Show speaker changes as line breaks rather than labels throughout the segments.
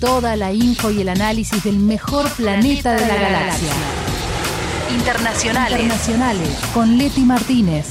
Toda la info y el análisis del mejor planeta, de, la, galaxia. Internacionales. Internacionales. Con Leti Martínez.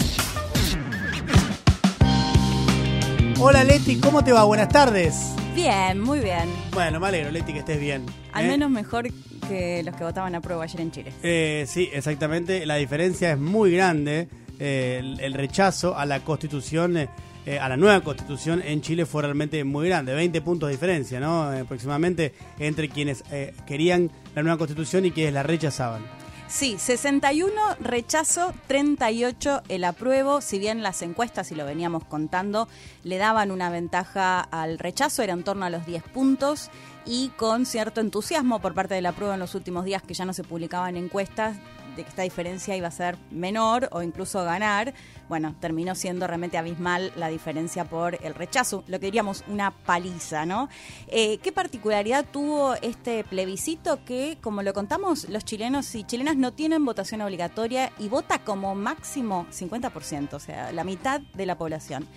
Hola Leti, ¿cómo te va? Buenas tardes.
Bien, muy bien.
Bueno, me alegro, Leti, que estés bien.
Al
¿eh?
menos mejor que los que votaban a prueba ayer en Chile.
Eh, sí, exactamente. La diferencia es muy grande. Eh, el, el rechazo a la constitución, eh, a la nueva constitución en Chile fue realmente muy grande. 20 puntos de diferencia, ¿no? Eh, aproximadamente entre quienes eh, querían la nueva constitución y quienes la rechazaban.
Sí, 61 rechazo, 38 el apruebo. Si bien las encuestas, y lo veníamos contando, le daban una ventaja al rechazo, era en torno a los 10 puntos. Y con cierto entusiasmo por parte del apruebo en los últimos días, que ya no se publicaban encuestas, de que esta diferencia iba a ser menor o incluso ganar, bueno, terminó siendo realmente abismal la diferencia por el rechazo, lo que diríamos una paliza, ¿no? Eh, ¿Qué particularidad tuvo este plebiscito que, como lo contamos, los chilenos y chilenas no tienen votación obligatoria y vota como máximo 50%, o sea, la mitad de la población?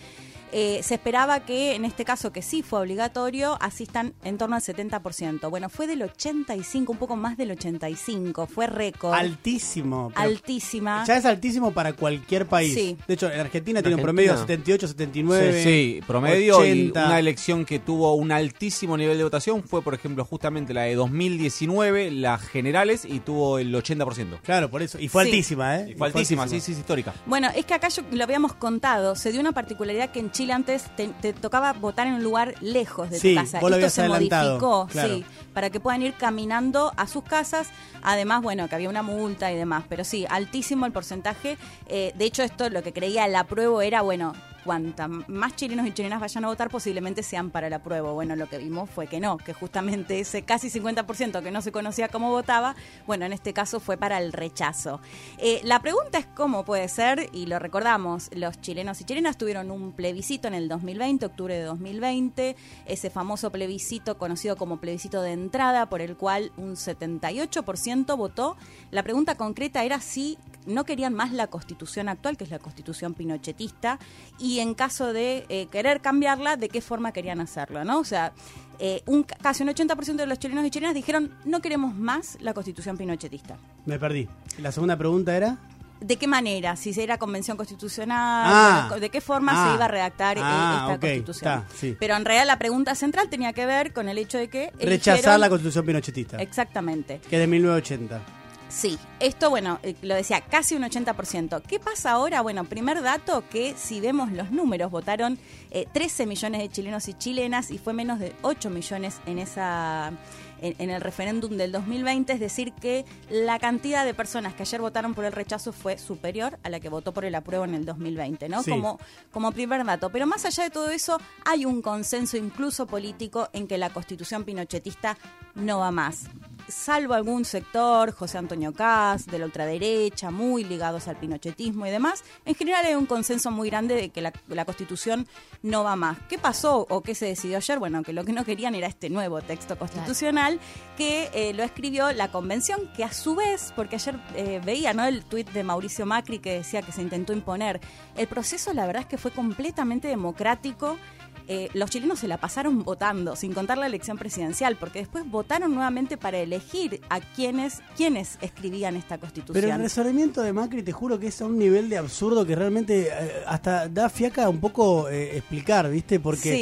Eh, se esperaba que en este caso, que sí fue obligatorio, asistan en torno al 70%. Bueno, fue del 85, un poco más del 85, fue récord.
Altísimo.
Altísima.
Ya es altísimo para cualquier país.
Sí.
De hecho, en Argentina tiene un promedio de 78, 79.
Sí, sí, promedio
80.
y una elección que tuvo un altísimo nivel de votación fue, por ejemplo, justamente la de 2019, las generales, y tuvo el 80%.
Claro, por eso. Y fue
Sí.
altísima, ¿eh?
Y
Y
fue altísima, sí, sí, es histórica.
Bueno, es que acá yo lo habíamos contado, se dio una particularidad que en Chile antes te, te tocaba votar en un lugar lejos de
Sí,
tu casa.
vos lo
Esto se modificó,
claro.
sí, para que puedan ir caminando a sus casas. Además, bueno, que había una multa y demás, pero sí, altísimo el porcentaje. Eh, de hecho, esto lo que creía el apruebo era, bueno, cuanta más chilenos y chilenas vayan a votar, posiblemente sean para el apruebo. Bueno, lo que vimos fue que no, que justamente ese casi 50% que no se conocía cómo votaba, bueno, en este caso fue para el rechazo. Eh, la pregunta es cómo puede ser, y lo recordamos, los chilenos y chilenas tuvieron un plebiscito en el 2020, octubre de 2020, ese famoso plebiscito conocido como plebiscito de entrada, por el cual un 78% votó. La pregunta concreta era si no querían más la constitución actual, que es la constitución pinochetista, y en caso de eh, querer cambiarla, de qué forma querían hacerlo, ¿no? O sea, eh, un, casi un 80% de los chilenos y chilenas dijeron no queremos más la constitución pinochetista.
Me perdí. La segunda pregunta era.
¿De qué manera? Si era convención constitucional,
Ah.
de qué forma
Ah.
se iba a redactar eh,
Ah,
esta
ok,
constitución.
está, sí.
Pero en realidad la pregunta central tenía que ver con el hecho de que
Rechazar
eligieron-
la constitución pinochetista.
Exactamente.
Que es de 1980.
Sí, esto, bueno, eh, lo decía, casi un 80%. ¿Qué pasa ahora? Bueno, primer dato que si vemos los números, votaron eh, 13 millones de chilenos y chilenas y fue menos de 8 millones en esa en, en el referéndum del 2020, es decir, que la cantidad de personas que ayer votaron por el rechazo fue superior a la que votó por el apruebo en el 2020, ¿no?
Sí.
Como, como primer dato. Pero más allá de todo eso, hay un consenso incluso político en que la constitución pinochetista no va más salvo algún sector, José Antonio Caz, de la ultraderecha, muy ligados al pinochetismo y demás, en general hay un consenso muy grande de que la, la Constitución no va más. ¿Qué pasó o qué se decidió ayer? Bueno, que lo que no querían era este nuevo texto constitucional que eh, lo escribió la Convención, que a su vez, porque ayer eh, veía ¿no? el tuit de Mauricio Macri que decía que se intentó imponer, el proceso la verdad es que fue completamente democrático eh, los chilenos se la pasaron votando, sin contar la elección presidencial, porque después votaron nuevamente para elegir a quienes, quienes escribían esta constitución.
Pero el resolvimiento de Macri, te juro que es a un nivel de absurdo que realmente eh, hasta da fiaca un poco eh, explicar, ¿viste? Porque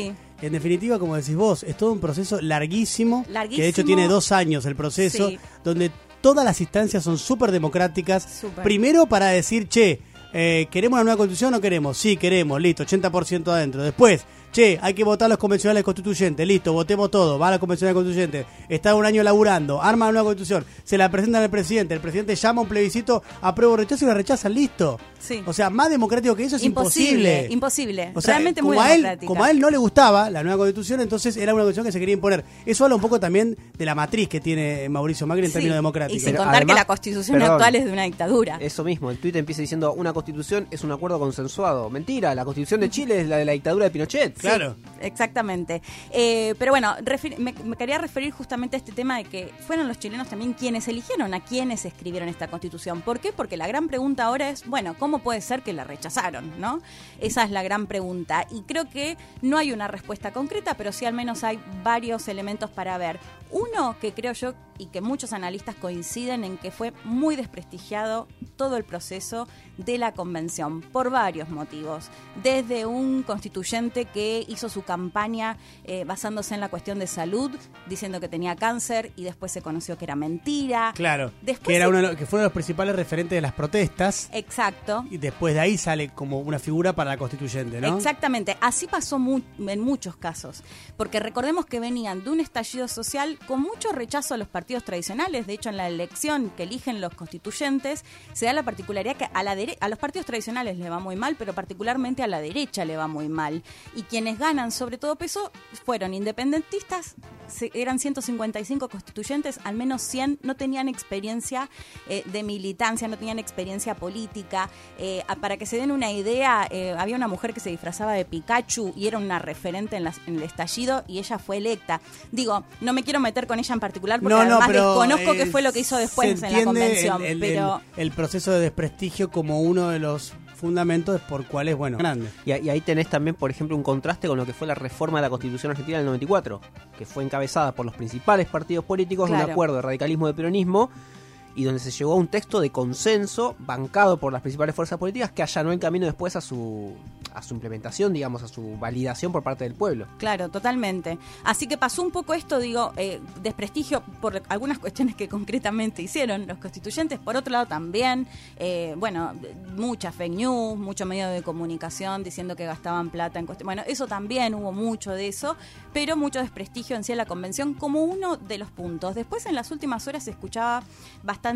Sí.
en definitiva, como decís vos, es todo un proceso larguísimo, que de hecho tiene dos años el proceso,
Sí.
donde todas las instancias son súper democráticas. Primero para decir, che, eh, ¿queremos una nueva constitución o no queremos? Sí, queremos, listo, 80% adentro. Después, che, hay que votar los convencionales constituyentes, listo, votemos todo, va a la convencional constituyente, está un año laburando, arma una nueva constitución, se la presentan al presidente, el presidente llama a un plebiscito, aprueba o rechazo y la rechazan, listo.
Sí.
O sea, más democrático que eso es
imposible,
imposible.
imposible.
O sea,
Realmente
como
muy
a, él,
democrática.
como a él no le gustaba la nueva constitución, entonces era una constitución que se quería imponer. Eso habla un poco también de la matriz que tiene Mauricio Macri en
Sí,
términos
Y
democráticos.
sin
Pero
contar que la constitución
perdón.
actual es de una dictadura.
Eso mismo, el tuit empieza diciendo una constitución es un acuerdo consensuado. Mentira, la constitución de Chile es la de la dictadura de Pinochet.
Claro.
exactamente. Eh, pero bueno, me, me quería referir justamente a este tema de que fueron los chilenos también quienes eligieron a quienes escribieron esta constitución. ¿Por qué? Porque la gran pregunta ahora es, bueno, ¿cómo puede ser que la rechazaron? ¿no? Esa es la gran pregunta. Y creo que no hay una respuesta concreta, pero sí al menos hay varios elementos para ver. Uno que creo yo y que muchos analistas coinciden en que fue muy desprestigiado todo el proceso de la convención por varios motivos. Desde un constituyente que hizo su campaña eh, basándose en la cuestión de salud, diciendo que tenía cáncer y después se conoció que era mentira.
Claro.
Después
que, era
se-
uno de los- que fue uno de los principales referentes de las protestas.
Exacto.
Y después de ahí sale como una figura para la constituyente, ¿no?
Exactamente, así pasó mu- en muchos casos, porque recordemos que venían de un estallido social con mucho rechazo a los partidos tradicionales, de hecho en la elección que eligen los constituyentes se da la particularidad que a, la dere- a los partidos tradicionales le va muy mal, pero particularmente a la derecha le va muy mal, y quienes ganan sobre todo peso fueron independentistas, eran 155 constituyentes, al menos 100 no tenían experiencia eh, de militancia, no tenían experiencia política. Eh, para que se den una idea, eh, había una mujer que se disfrazaba de Pikachu y era una referente en, las- en el estallido y ella fue electa. Digo, no me quiero meter con ella en particular porque
No, no,
además
pero,
desconozco qué fue lo que hizo después en la convención.
El, el-
pero
el- el proceso de desprestigio como uno de los fundamentos por cuales, bueno, grande.
Y, y ahí tenés también, por ejemplo, un contraste con lo que fue la reforma de la Constitución Argentina del 94, que fue encabezada por los principales partidos políticos de
Claro.
un acuerdo de radicalismo de peronismo y donde se llegó a un texto de consenso bancado por las principales fuerzas políticas que allanó el camino después a su a su implementación, digamos, a su validación por parte del pueblo.
Claro, totalmente. Así que pasó un poco esto, digo, eh, desprestigio por algunas cuestiones que concretamente hicieron los constituyentes. Por otro lado, también, eh, bueno, muchas fake news, mucho medio de comunicación diciendo que gastaban plata en cuestiones. Bueno, eso también hubo mucho de eso, pero mucho desprestigio en sí a la convención como uno de los puntos. Después, en las últimas horas, se escuchaba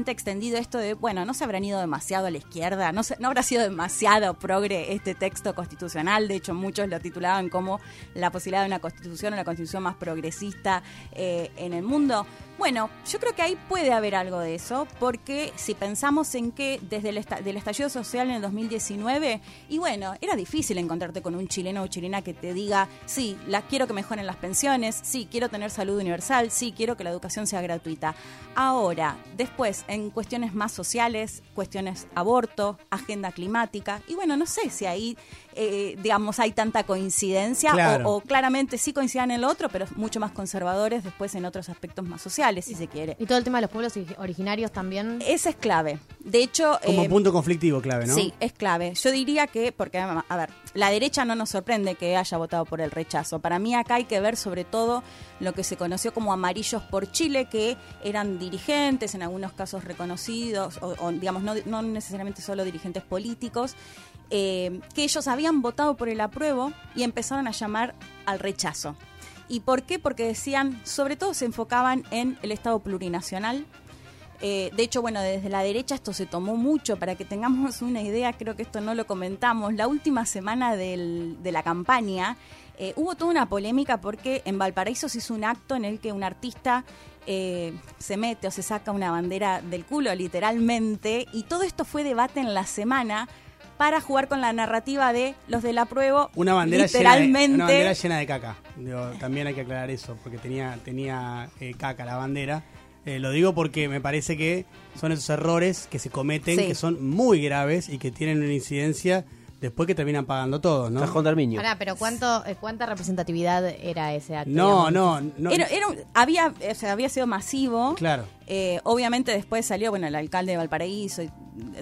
extendido esto de, bueno, no se habrán ido demasiado a la izquierda, no, se- no habrá sido demasiado progre este texto constitucional. De hecho, muchos lo titulaban como la posibilidad de una constitución, una constitución más progresista eh, en el mundo. Bueno, yo creo que ahí puede haber algo de eso, porque si pensamos en que desde el del estallido social en el 2019, y bueno, era difícil encontrarte con un chileno o chilena que te diga, sí, la, quiero que mejoren las pensiones, sí, quiero tener salud universal, sí, quiero que la educación sea gratuita. Ahora, después, en cuestiones más sociales, cuestiones aborto, agenda climática, y bueno, no sé si ahí, eh, digamos, hay tanta coincidencia
Claro.
o, o claramente sí coincidan en lo otro, pero mucho más conservadores después en otros aspectos más sociales, si se quiere.
Y todo el tema de los pueblos ori- originarios también.
Esa es clave. De hecho,
Como
eh,
punto conflictivo clave, ¿no?
Sí, es clave. Yo diría que, porque, a ver, la derecha no nos sorprende que haya votado por el rechazo. Para mí acá hay que ver sobre todo lo que se conoció como amarillos por Chile, que eran dirigentes, en algunos casos reconocidos, o, o, digamos, no, no necesariamente solo dirigentes políticos, eh, que ellos habían votado por el apruebo y empezaron a llamar al rechazo. ¿Y por qué? Porque decían, sobre todo se enfocaban en el Estado plurinacional, eh, de hecho, bueno, desde la derecha esto se tomó mucho. Para que tengamos una idea, creo que esto no lo comentamos. La última semana de la campaña eh, hubo toda una polémica porque en Valparaíso se hizo un acto en el que un artista se mete o se saca una bandera del culo, literalmente. Y todo esto fue debate en la semana para jugar con la narrativa de los del apruebo.
Una bandera, llena de,
literalmente.
una bandera llena de caca. Digo, también hay que aclarar eso, porque tenía, tenía eh, caca la bandera. Eh, lo digo porque me parece que son esos errores que se cometen,
Sí.
que son muy graves y que tienen una incidencia después que terminan pagando todos, ¿no?
De Armiño.
Pará, pero ¿cuánto, eh, ¿cuánta representatividad era ese acto?
No,
digamos?
no, no.
Era, era un- había, o sea, había sido masivo.
Claro.
Eh, obviamente después salió, bueno, el alcalde de Valparaíso y-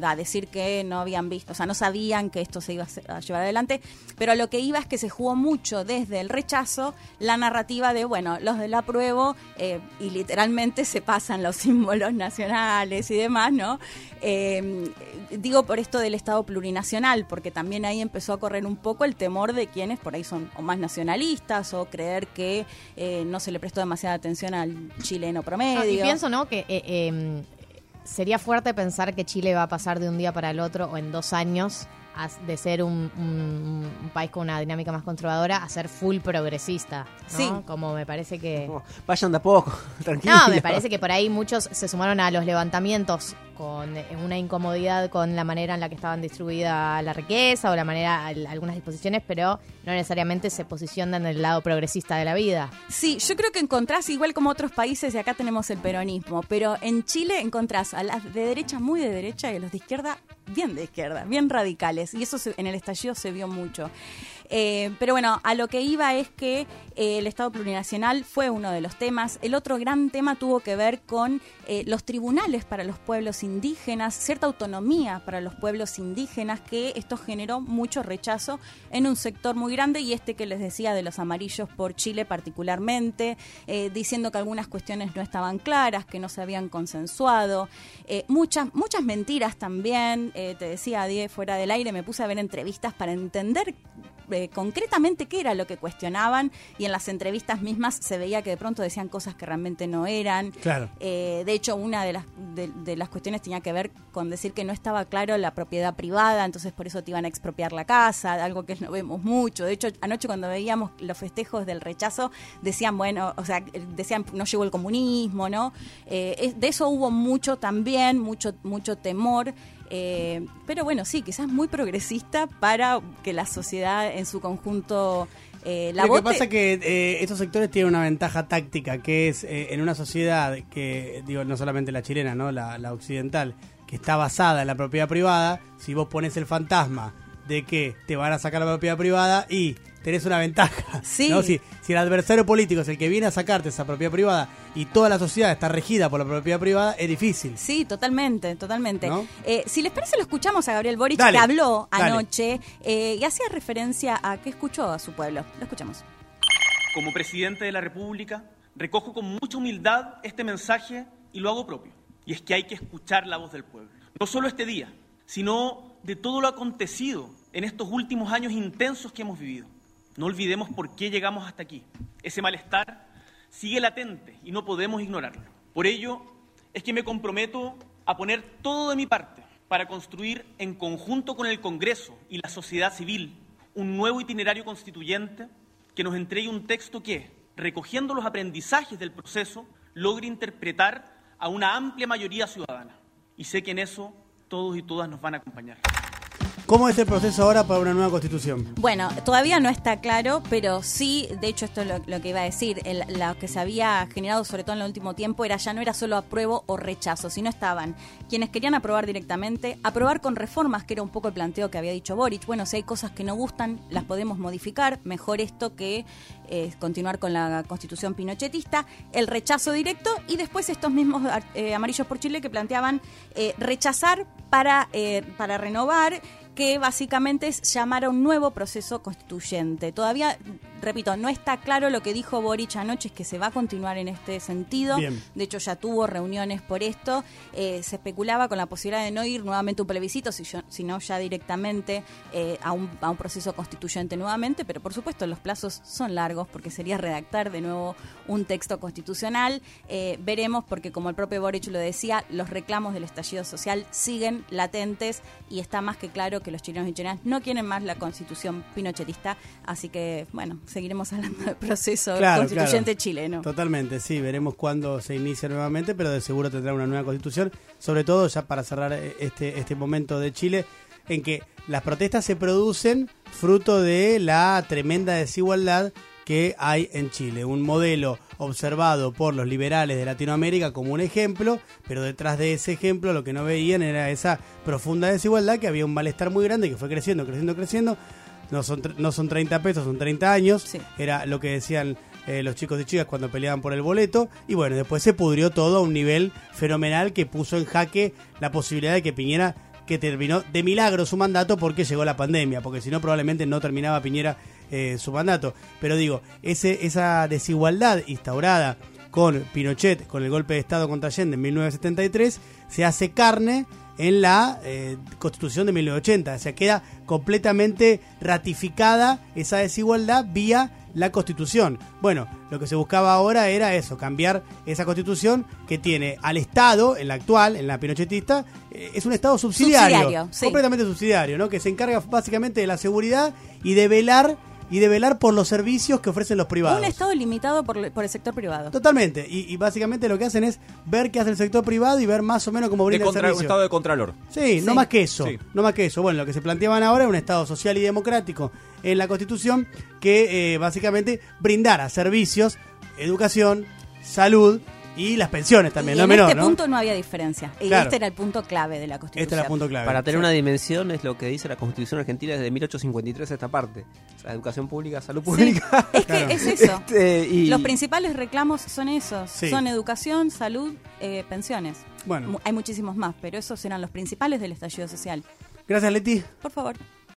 a decir que no habían visto, o sea, no sabían que esto se iba a, llevar adelante, pero lo que iba es que se jugó mucho desde el rechazo la narrativa de, bueno, los del apruebo eh, y literalmente se pasan los símbolos nacionales y demás, ¿no? Eh, digo por esto del Estado plurinacional, porque también ahí empezó a correr un poco el temor de quienes por ahí son o más nacionalistas o creer que eh, no se le prestó demasiada atención al chileno promedio.
No, y pienso, ¿no? Que eh, eh, sería fuerte pensar que Chile va a pasar de un día para el otro o en dos años de ser un, un- un país con una dinámica más conservadora a ser full progresista. ¿no?
Sí.
Como me parece que...
No, vayan de a poco, tranquilo.
No, me parece que por ahí muchos se sumaron a los levantamientos con eh, una incomodidad con la manera en la que estaban distribuida la riqueza o la manera, al- algunas disposiciones, pero no necesariamente se posicionan en el lado progresista de la vida.
Sí, yo creo que encontrás, igual como otros países, y acá tenemos el peronismo, pero en Chile encontrás a las de derecha muy de derecha y a los de izquierda bien de izquierda, bien radicales. Y eso se- en el estallido se vio mucho. Eh, pero bueno, a lo que iba es que eh, el Estado plurinacional fue uno de los temas. El otro gran tema tuvo que ver con eh, los tribunales para los pueblos indígenas, cierta autonomía para los pueblos indígenas, que esto generó mucho rechazo en un sector muy grande y este que les decía de los amarillos por Chile particularmente, diciendo que algunas cuestiones no estaban claras, que no se habían consensuado, muchas, muchas mentiras también. Te decía, Die, fuera del aire, me puse a ver entrevistas para entender eh, concretamente qué era lo que cuestionaban y en las entrevistas mismas se veía que de pronto decían cosas que realmente no eran.
Claro.
Eh, de hecho, una de las, de, de las cuestiones tenía que ver con decir que no estaba claro la propiedad privada, entonces por eso te iban a expropiar la casa, algo que no vemos mucho. De hecho, anoche cuando veíamos los festejos del rechazo, decían, bueno, o sea, decían, no llegó el comunismo, ¿no? Eh, de eso hubo mucho también, mucho, mucho temor. Eh, pero bueno, sí, quizás muy progresista para que la sociedad en su conjunto eh, la
Lo que pasa es que eh, estos sectores tienen una ventaja táctica, que es eh, en una sociedad que, digo, no solamente la chilena, ¿no? La, la occidental, que está basada en la propiedad privada, si vos pones el fantasma de que te van a sacar la propiedad privada y tenés una ventaja.
Sí.
¿no? Si, si el adversario político es el que viene a sacarte esa propiedad privada y toda la sociedad está regida por la propiedad privada, es difícil.
Sí, totalmente, totalmente.
¿No?
Eh, si les parece, lo escuchamos a Gabriel Boric,
Dale,
que habló
dale.
anoche eh, y hacía referencia a que escuchó a su pueblo. Lo escuchamos.
Como presidente de la República, recojo con mucha humildad este mensaje y lo hago propio. Y es que hay que escuchar la voz del pueblo. No solo este día, sino de todo lo acontecido en estos últimos años intensos que hemos vivido. No olvidemos por qué llegamos hasta aquí. Ese malestar sigue latente y no podemos ignorarlo. Por ello, es que me comprometo a poner todo de mi parte para construir en conjunto con el Congreso y la sociedad civil un nuevo itinerario constituyente que nos entregue un texto que, recogiendo los aprendizajes del proceso, logre interpretar a una amplia mayoría ciudadana. Y sé que en eso todos y todas nos van a acompañar.
¿Cómo es el proceso ahora para una nueva constitución?
Bueno, todavía no está claro, pero sí, de hecho esto es lo, que iba a decir, lo que se había generado sobre todo en el último tiempo era ya no era solo apruebo o rechazo, sino estaban quienes querían aprobar directamente, aprobar con reformas, que era un poco el planteo que había dicho Boric, bueno, si hay cosas que no gustan, las podemos modificar, mejor esto que eh, continuar con la constitución pinochetista, el rechazo directo y después estos mismos eh, amarillos por Chile que planteaban eh, rechazar para, para renovar que básicamente es llamar a un nuevo proceso constituyente. Todavía, repito, no está claro lo que dijo Boric anoche, es que se va a continuar en este sentido.
Bien.
De hecho, ya tuvo reuniones por esto. Eh, se especulaba con la posibilidad de no ir nuevamente a un plebiscito, sino ya directamente eh, a, un, a un proceso constituyente nuevamente. Pero por supuesto, los plazos son largos porque sería redactar de nuevo un texto constitucional. Eh, veremos, porque como el propio Boric lo decía, los reclamos del estallido social siguen latentes y está más que claro que los chilenos y chilenas no quieren más la constitución pinochetista. Así que, bueno, seguiremos hablando del proceso
Claro,
constituyente
claro.
chileno.
Totalmente, sí, veremos cuándo se inicia nuevamente, pero de seguro tendrá una nueva constitución, sobre todo ya para cerrar eh, este, este momento de Chile, en que las protestas se producen fruto de la tremenda desigualdad que hay en Chile. Un modelo observado por los liberales de Latinoamérica como un ejemplo, pero detrás de ese ejemplo lo que no veían era esa profunda desigualdad, que había un malestar muy grande que fue creciendo, creciendo, creciendo. No son, no son 30 pesos, son 30 años.
Sí.
Era lo que decían eh, los chicos y chicas cuando peleaban por el boleto. Y bueno, después se pudrió todo a un nivel fenomenal que puso en jaque la posibilidad de que Piñera, que terminó de milagro su mandato porque llegó la pandemia, porque si no probablemente no terminaba Piñera eh, su mandato. Pero digo, ese, esa desigualdad instaurada con Pinochet, con el golpe de Estado contra Allende en 1973, se hace carne en la eh, Constitución de 1980. O sea, queda completamente ratificada esa desigualdad vía la Constitución. Bueno, lo que se buscaba ahora era eso, cambiar esa Constitución que tiene al Estado, en la actual, en la pinochetista, eh, es un Estado subsidiario,
Subsidiario, sí.
completamente subsidiario, ¿no? Que se encarga básicamente de la seguridad y de velar y de velar por los servicios que ofrecen los privados.
Un Estado limitado por, por el sector privado.
Totalmente. Y, y básicamente lo que hacen es ver qué hace el sector privado y ver más o menos cómo
De
brinda el
contra- un
servicio.
estado de contralor.
Sí, no más que eso.
Sí.
No más que eso. Bueno, lo que se planteaban ahora es un Estado social y democrático en la Constitución que eh, básicamente brindara servicios, educación, salud y las pensiones también,
y
no
en
menor,
este
¿no?
punto no había diferencia. Y
Claro.
este era el punto clave de la Constitución.
Este era el punto clave.
Para tener
Sí.
una dimensión es lo que dice la Constitución Argentina desde 1853 esta parte. O sea, educación pública, salud pública.
Es que es eso.
Este, y-
Los principales reclamos son esos.
Sí.
Son educación, salud, eh, pensiones.
Bueno.
Hay muchísimos más, pero esos eran los principales del estallido social.
Gracias, Leti.
Por favor.